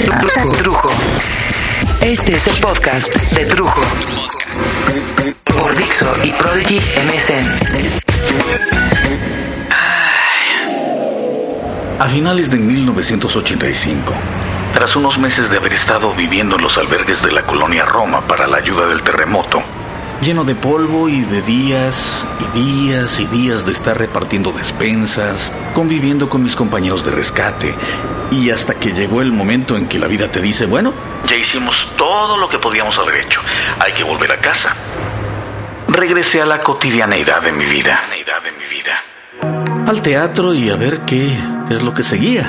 Trujo. Este es el podcast de Trujo. Por Dixo y Prodigy MSN. A finales de 1985, tras unos meses de haber estado viviendo en los albergues de la colonia Roma para la ayuda del terremoto, lleno de polvo y de días y días y días de estar repartiendo despensas, conviviendo con mis compañeros de rescate, y hasta que llegó el momento en que la vida te dice, bueno, ya hicimos todo lo que podíamos haber hecho, hay que volver a casa. Regresé a la cotidianeidad de mi vida. Al teatro y a ver qué es lo que seguía.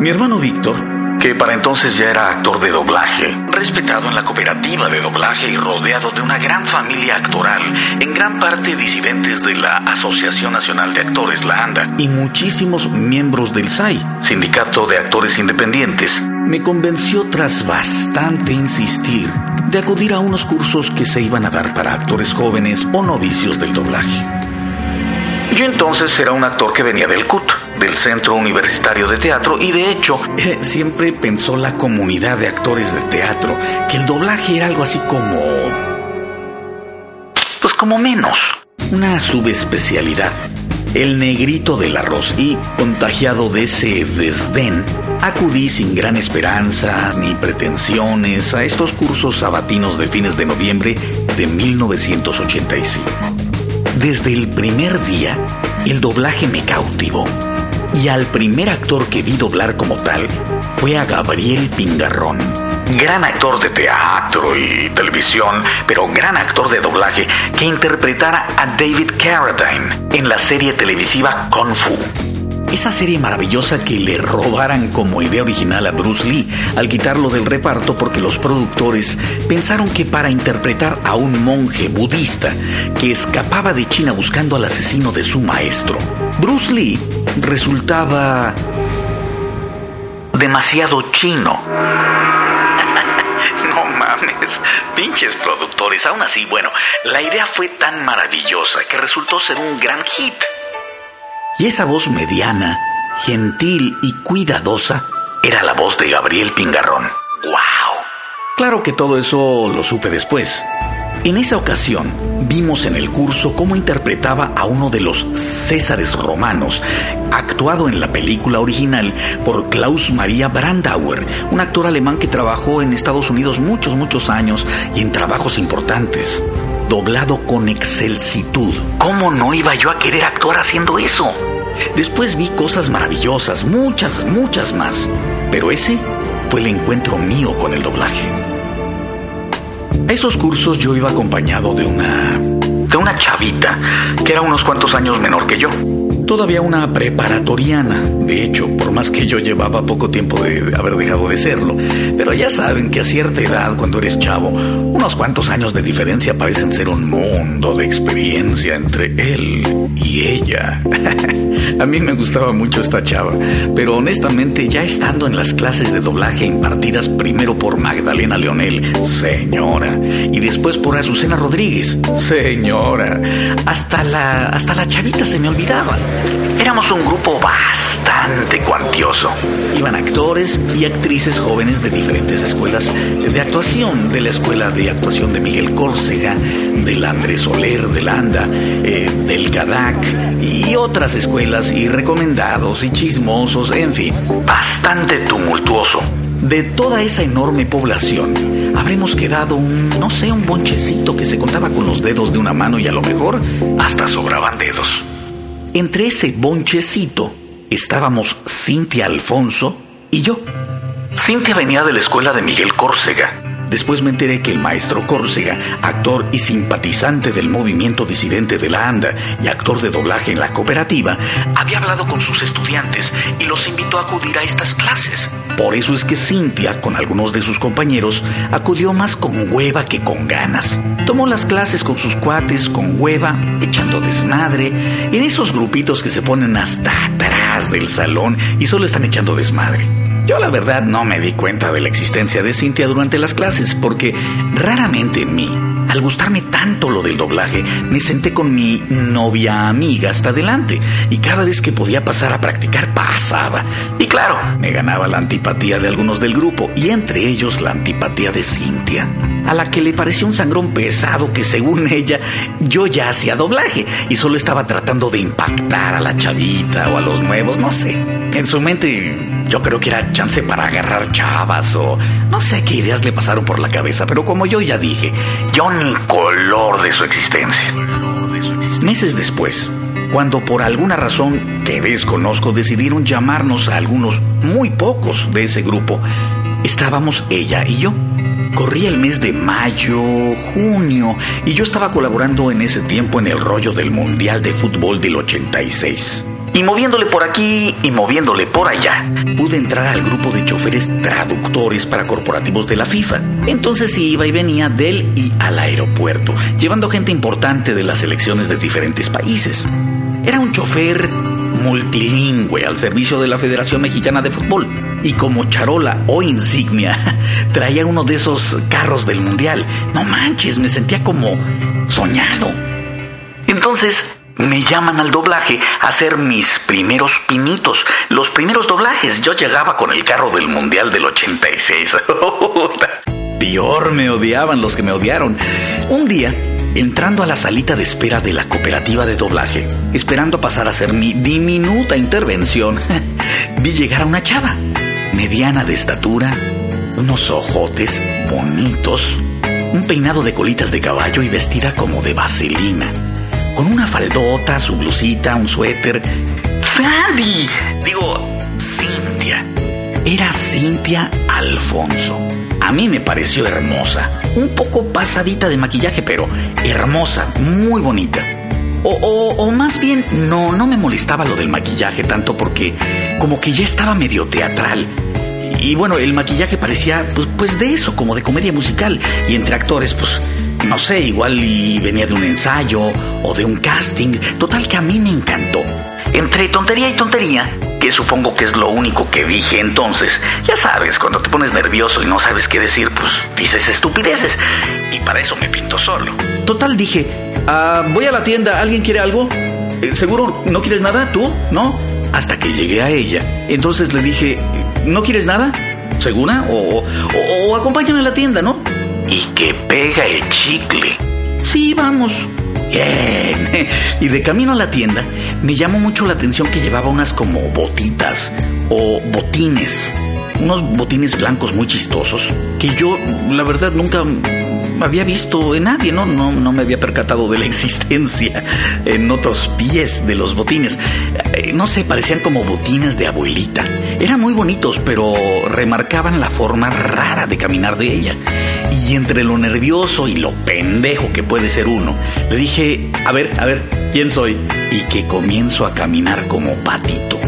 Mi hermano Víctor que para entonces ya era actor de doblaje, respetado en la cooperativa de doblaje y rodeado de una gran familia actoral, en gran parte disidentes de la Asociación Nacional de Actores, la ANDA, y muchísimos miembros del SAI, Sindicato de Actores Independientes, me convenció tras bastante insistir de acudir a unos cursos que se iban a dar para actores jóvenes o novicios del doblaje. Yo entonces era un actor que venía del CUT, del Centro Universitario de Teatro, y de hecho eh, siempre pensó la comunidad de actores de teatro que el doblaje era algo así como... pues como menos, una subespecialidad. El negrito del arroz y, contagiado de ese desdén, acudí sin gran esperanza ni pretensiones a estos cursos sabatinos de fines de noviembre de 1985. Desde el primer día, el doblaje me cautivó. Y al primer actor que vi doblar como tal fue a Gabriel Pingarrón. Gran actor de teatro y televisión, pero gran actor de doblaje que interpretara a David Carradine en la serie televisiva Kung Fu. Esa serie maravillosa que le robaran como idea original a Bruce Lee al quitarlo del reparto porque los productores pensaron que para interpretar a un monje budista que escapaba de China buscando al asesino de su maestro, Bruce Lee resultaba demasiado chino. no mames, pinches productores. Aún así, bueno, la idea fue tan maravillosa que resultó ser un gran hit. Y esa voz mediana, gentil y cuidadosa era la voz de Gabriel Pingarrón. ¡Wow! Claro que todo eso lo supe después. En esa ocasión vimos en el curso cómo interpretaba a uno de los Césares romanos, actuado en la película original por Klaus Maria Brandauer, un actor alemán que trabajó en Estados Unidos muchos, muchos años y en trabajos importantes doblado con excelsitud. ¿Cómo no iba yo a querer actuar haciendo eso? Después vi cosas maravillosas, muchas, muchas más. Pero ese fue el encuentro mío con el doblaje. A esos cursos yo iba acompañado de una... de una chavita que era unos cuantos años menor que yo todavía una preparatoriana. De hecho, por más que yo llevaba poco tiempo de haber dejado de serlo. Pero ya saben que a cierta edad, cuando eres chavo, unos cuantos años de diferencia parecen ser un mundo de experiencia entre él y ella. a mí me gustaba mucho esta chava, pero honestamente ya estando en las clases de doblaje impartidas primero por Magdalena Leonel, señora, y después por Azucena Rodríguez, señora, hasta la, hasta la chavita se me olvidaba. Éramos un grupo bastante cuantioso. Iban actores y actrices jóvenes de diferentes escuelas de actuación, de la Escuela de Actuación de Miguel Córcega, del Andrés Soler, del ANDA, eh, del GADAC y otras escuelas y recomendados y chismosos, en fin, bastante tumultuoso. De toda esa enorme población, habremos quedado un, no sé, un bonchecito que se contaba con los dedos de una mano y a lo mejor hasta sobraban dedos. Entre ese bonchecito estábamos Cintia Alfonso y yo. Cintia venía de la escuela de Miguel Córcega. Después me enteré que el maestro Córcega, actor y simpatizante del movimiento disidente de la ANDA y actor de doblaje en la cooperativa, había hablado con sus estudiantes y los invitó a acudir a estas clases. Por eso es que Cintia, con algunos de sus compañeros, acudió más con hueva que con ganas. Tomó las clases con sus cuates, con hueva, echando desmadre, en esos grupitos que se ponen hasta atrás del salón y solo están echando desmadre. Yo la verdad no me di cuenta de la existencia de Cintia durante las clases porque raramente en mí al gustarme tanto lo del doblaje, me senté con mi novia amiga hasta adelante y cada vez que podía pasar a practicar pasaba. Y claro, me ganaba la antipatía de algunos del grupo y entre ellos la antipatía de Cintia, a la que le pareció un sangrón pesado que según ella yo ya hacía doblaje y solo estaba tratando de impactar a la chavita o a los nuevos, no sé. En su mente yo creo que era chance para agarrar chavas o no sé qué ideas le pasaron por la cabeza, pero como yo ya dije, yo ni color de su existencia. Meses después, cuando por alguna razón que desconozco decidieron llamarnos a algunos muy pocos de ese grupo, estábamos ella y yo. Corría el mes de mayo, junio, y yo estaba colaborando en ese tiempo en el rollo del Mundial de Fútbol del 86. Y moviéndole por aquí y moviéndole por allá, pude entrar al grupo de choferes traductores para corporativos de la FIFA. Entonces iba y venía del y al aeropuerto, llevando gente importante de las selecciones de diferentes países. Era un chofer multilingüe al servicio de la Federación Mexicana de Fútbol. Y como charola o insignia, traía uno de esos carros del Mundial. No manches, me sentía como soñado. Entonces, me llaman al doblaje a hacer mis primeros pinitos, los primeros doblajes. Yo llegaba con el carro del Mundial del 86. Peor me odiaban los que me odiaron. Un día, entrando a la salita de espera de la cooperativa de doblaje, esperando pasar a hacer mi diminuta intervención, vi llegar a una chava, mediana de estatura, unos ojotes bonitos, un peinado de colitas de caballo y vestida como de vaselina con una faldota, su blusita, un suéter. ¡Sandy! Digo, Cintia. Era Cintia Alfonso. A mí me pareció hermosa, un poco pasadita de maquillaje, pero hermosa, muy bonita. O, o, más bien, no, no me molestaba lo del maquillaje tanto porque como que ya estaba medio teatral. Y bueno, el maquillaje parecía pues, pues de eso, como de comedia musical. Y entre actores, pues no sé, igual y venía de un ensayo o de un casting. Total que a mí me encantó. Entre tontería y tontería, que supongo que es lo único que dije entonces, ya sabes, cuando te pones nervioso y no sabes qué decir, pues dices estupideces. Y para eso me pinto solo. Total dije, ah, voy a la tienda, ¿alguien quiere algo? Eh, ¿Seguro no quieres nada? ¿Tú? ¿No? Hasta que llegué a ella. Entonces le dije, ¿no quieres nada? ¿Segura? O, o, o acompáñame a la tienda, ¿no? Y que pega el chicle. Sí, vamos. Bien. Y de camino a la tienda, me llamó mucho la atención que llevaba unas como botitas o botines. Unos botines blancos muy chistosos que yo, la verdad, nunca había visto en nadie, ¿no? No, no me había percatado de la existencia en otros pies de los botines. Eh, no sé, parecían como botines de abuelita. Eran muy bonitos, pero remarcaban la forma rara de caminar de ella. Y entre lo nervioso y lo pendejo que puede ser uno, le dije, a ver, a ver, ¿quién soy? Y que comienzo a caminar como patito.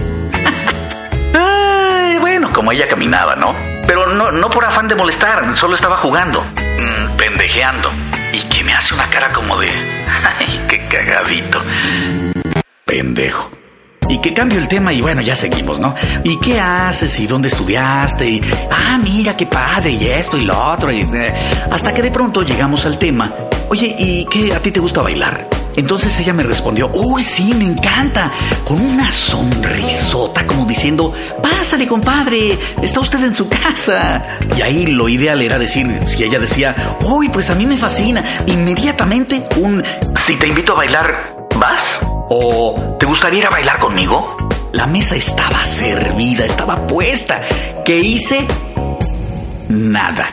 Ay, bueno, como ella caminaba, ¿no? Pero no, no por afán de molestar, solo estaba jugando, mm, pendejeando. Y que me hace una cara como de... Ay, qué cagadito. Pendejo. Y que cambio el tema y bueno, ya seguimos, ¿no? ¿Y qué haces? ¿Y dónde estudiaste? Y, ah, mira, qué padre, y esto y lo otro. Y, eh, hasta que de pronto llegamos al tema. Oye, ¿y qué a ti te gusta bailar? Entonces ella me respondió, uy, sí, me encanta, con una sonrisota como diciendo, pásale, compadre, está usted en su casa. Y ahí lo ideal era decir, si ella decía, uy, pues a mí me fascina, inmediatamente un, si te invito a bailar, ¿vas? ¿O te gustaría ir a bailar conmigo? La mesa estaba servida, estaba puesta. ¿Qué hice? Nada.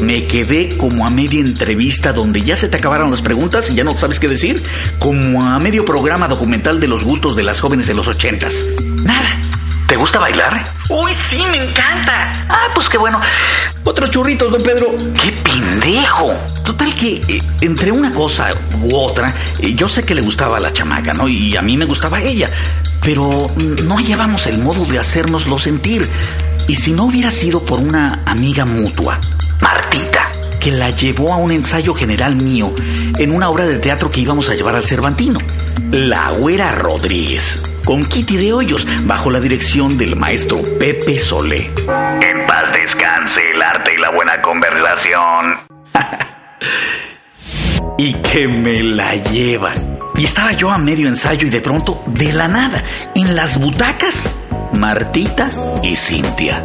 Me quedé como a media entrevista donde ya se te acabaron las preguntas y ya no sabes qué decir, como a medio programa documental de los gustos de las jóvenes de los ochentas. Nada. ¿Te gusta bailar? Uy, sí, me encanta. Ah, pues qué bueno. Otros churritos, don Pedro. ¡Qué pendejo! Total que eh, entre una cosa u otra, eh, yo sé que le gustaba a la chamaca, ¿no? Y a mí me gustaba ella. Pero no hallábamos el modo de hacérnoslo sentir. Y si no hubiera sido por una amiga mutua, Martita, que la llevó a un ensayo general mío en una obra de teatro que íbamos a llevar al Cervantino. La Güera Rodríguez con Kitty de Hoyos, bajo la dirección del maestro Pepe Solé. En paz descanse el arte y la buena conversación. y que me la lleva. Y estaba yo a medio ensayo y de pronto, de la nada, en las butacas, Martita y Cintia.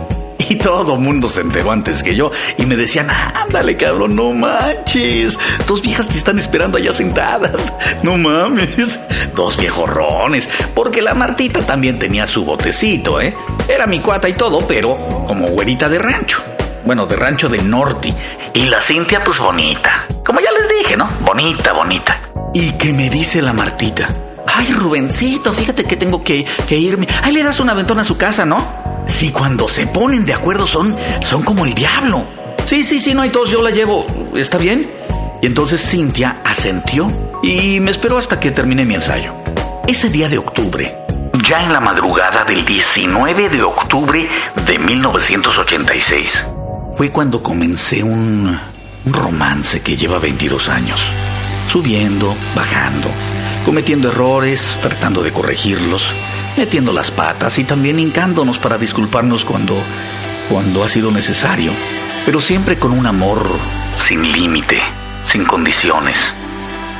Y todo mundo se enteró antes que yo y me decían, ándale cabrón, no manches. Dos viejas te están esperando allá sentadas. No mames. Dos viejorrones. Porque la Martita también tenía su botecito, ¿eh? Era mi cuata y todo, pero como güerita de rancho. Bueno, de rancho del norte. Y la Cintia, pues bonita. Como ya les dije, ¿no? Bonita, bonita. ¿Y qué me dice la Martita? Ay, Rubencito, fíjate que tengo que, que irme. Ay, le das un aventón a su casa, ¿no? Si cuando se ponen de acuerdo son, son como el diablo. Sí, sí, sí, no hay tos, yo la llevo. ¿Está bien? Y entonces Cintia asentió y me esperó hasta que terminé mi ensayo. Ese día de octubre, ya en la madrugada del 19 de octubre de 1986, fue cuando comencé un, un romance que lleva 22 años. Subiendo, bajando, cometiendo errores, tratando de corregirlos metiendo las patas y también hincándonos para disculparnos cuando, cuando ha sido necesario, pero siempre con un amor sin límite, sin condiciones.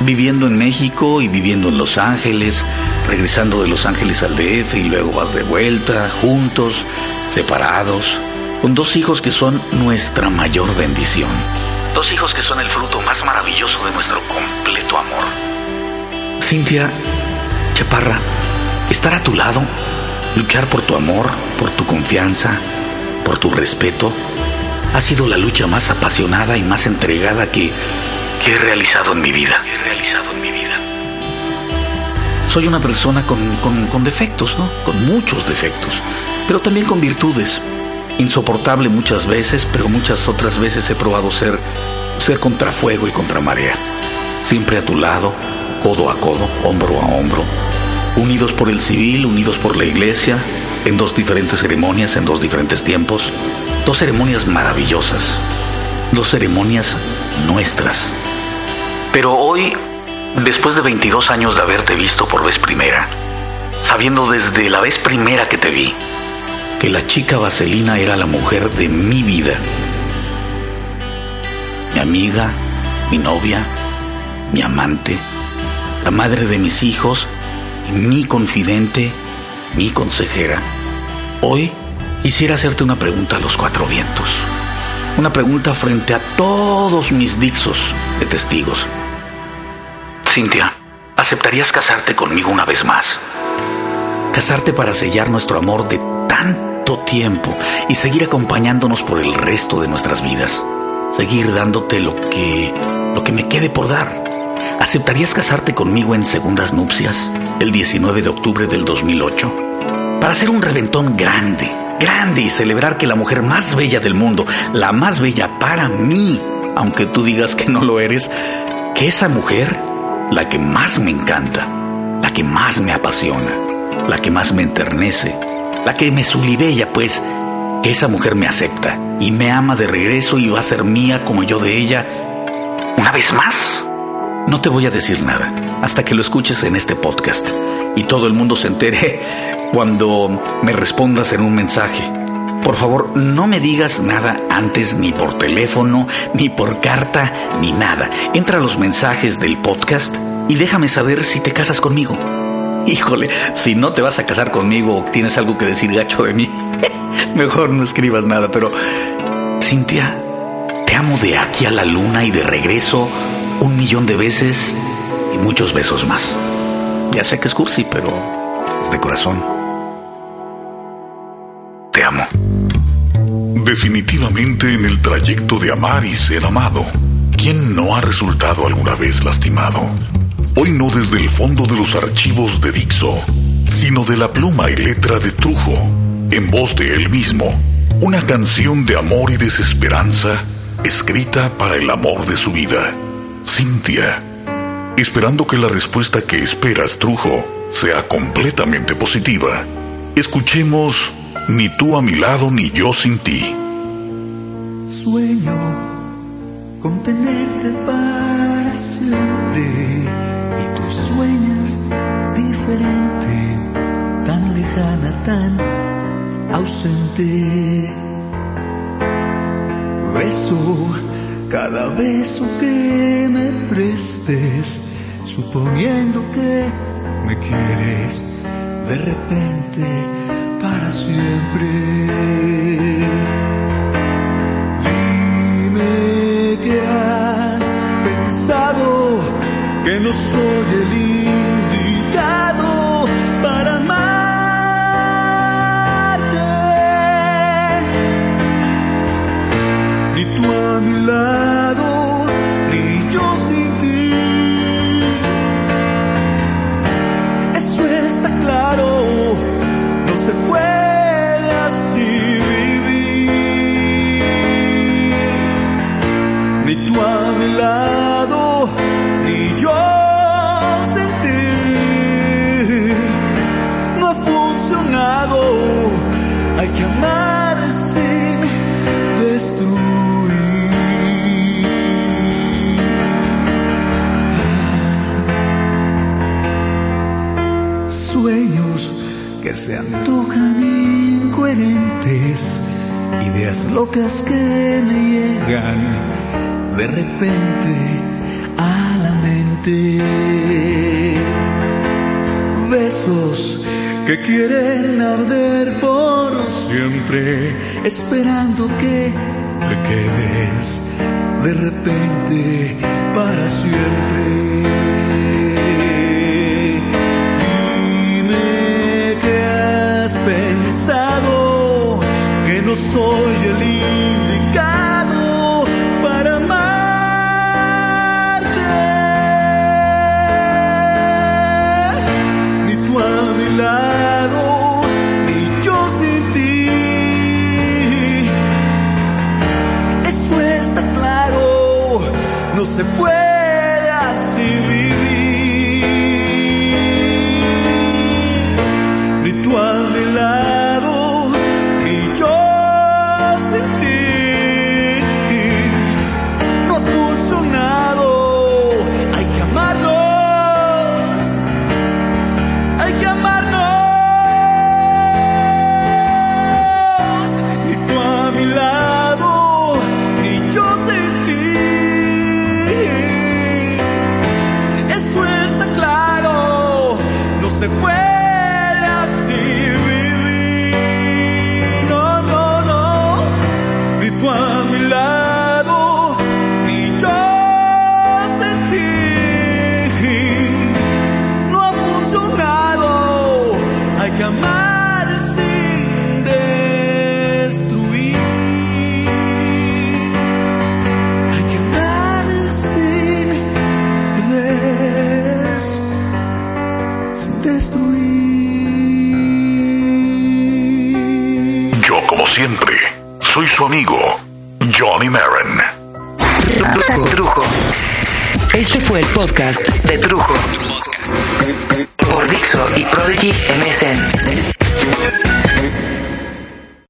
Viviendo en México y viviendo en Los Ángeles, regresando de Los Ángeles al DF y luego vas de vuelta, juntos, separados, con dos hijos que son nuestra mayor bendición. Dos hijos que son el fruto más maravilloso de nuestro completo amor. Cintia Chaparra, estar a tu lado, luchar por tu amor, por tu confianza, por tu respeto, ha sido la lucha más apasionada y más entregada que, he realizado en mi vida. He realizado en mi vida. Soy una persona con, con defectos, ¿no? Con muchos defectos, pero también con virtudes. Insoportable muchas veces, pero muchas otras veces he probado ser, ser contra fuego y contra marea. Siempre a tu lado, codo a codo, hombro a hombro, unidos por el civil, unidos por la iglesia, en dos diferentes ceremonias, en dos diferentes tiempos, dos ceremonias maravillosas, dos ceremonias nuestras. Pero hoy, después de 22 años de haberte visto por vez primera, sabiendo desde la vez primera que te vi, que la chica Vaselina era la mujer de mi vida, mi amiga, mi novia, mi amante, la madre de mis hijos, mi confidente, mi consejera. Hoy quisiera hacerte una pregunta a los cuatro vientos. Una pregunta frente a todos mis dixos de testigos. Cintia, ¿aceptarías casarte conmigo una vez más? Casarte para sellar nuestro amor de tanto tiempo y seguir acompañándonos por el resto de nuestras vidas. Seguir dándote lo que lo que me quede por dar. ¿Aceptarías casarte conmigo en segundas nupcias? el 19 de octubre del 2008 para hacer un reventón grande, grande y celebrar que la mujer más bella del mundo, la más bella para mí, aunque tú digas que no lo eres, que esa mujer, la que más me encanta, la que más me apasiona, la que más me enternece, la que me sulibella, pues, que esa mujer me acepta y me ama de regreso y va a ser mía como yo de ella, una vez más. No te voy a decir nada hasta que lo escuches en este podcast y todo el mundo se entere cuando me respondas en un mensaje. Por favor, no me digas nada antes ni por teléfono, ni por carta, ni nada. Entra a los mensajes del podcast y déjame saber si te casas conmigo. Híjole, si no te vas a casar conmigo o tienes algo que decir gacho de mí, mejor no escribas nada, pero... Cintia, te amo de aquí a la luna y de regreso un millón de veces y muchos besos más. Ya sé que es cursi, pero es de corazón. Te amo. Definitivamente en el trayecto de amar y ser amado, ¿quién no ha resultado alguna vez lastimado? Hoy no desde el fondo de los archivos de Dixo, sino de la pluma y letra de Trujo, en voz de él mismo, una canción de amor y desesperanza escrita para el amor de su vida. Cintia, esperando que la respuesta que esperas, Trujo, sea completamente positiva. Escuchemos Ni tú a mi lado ni yo sin ti. Sueño con tenerte para siempre y tú sueñas diferente, tan lejana, tan ausente. Beso cada beso que me prestes, suponiendo que me quieres de repente para siempre. Dime que has pensado que no soy el incoherentes, ideas locas que me llegan de repente a la mente. Besos que quieren arder por siempre, esperando que te quedes de repente para siempre. been 所有里。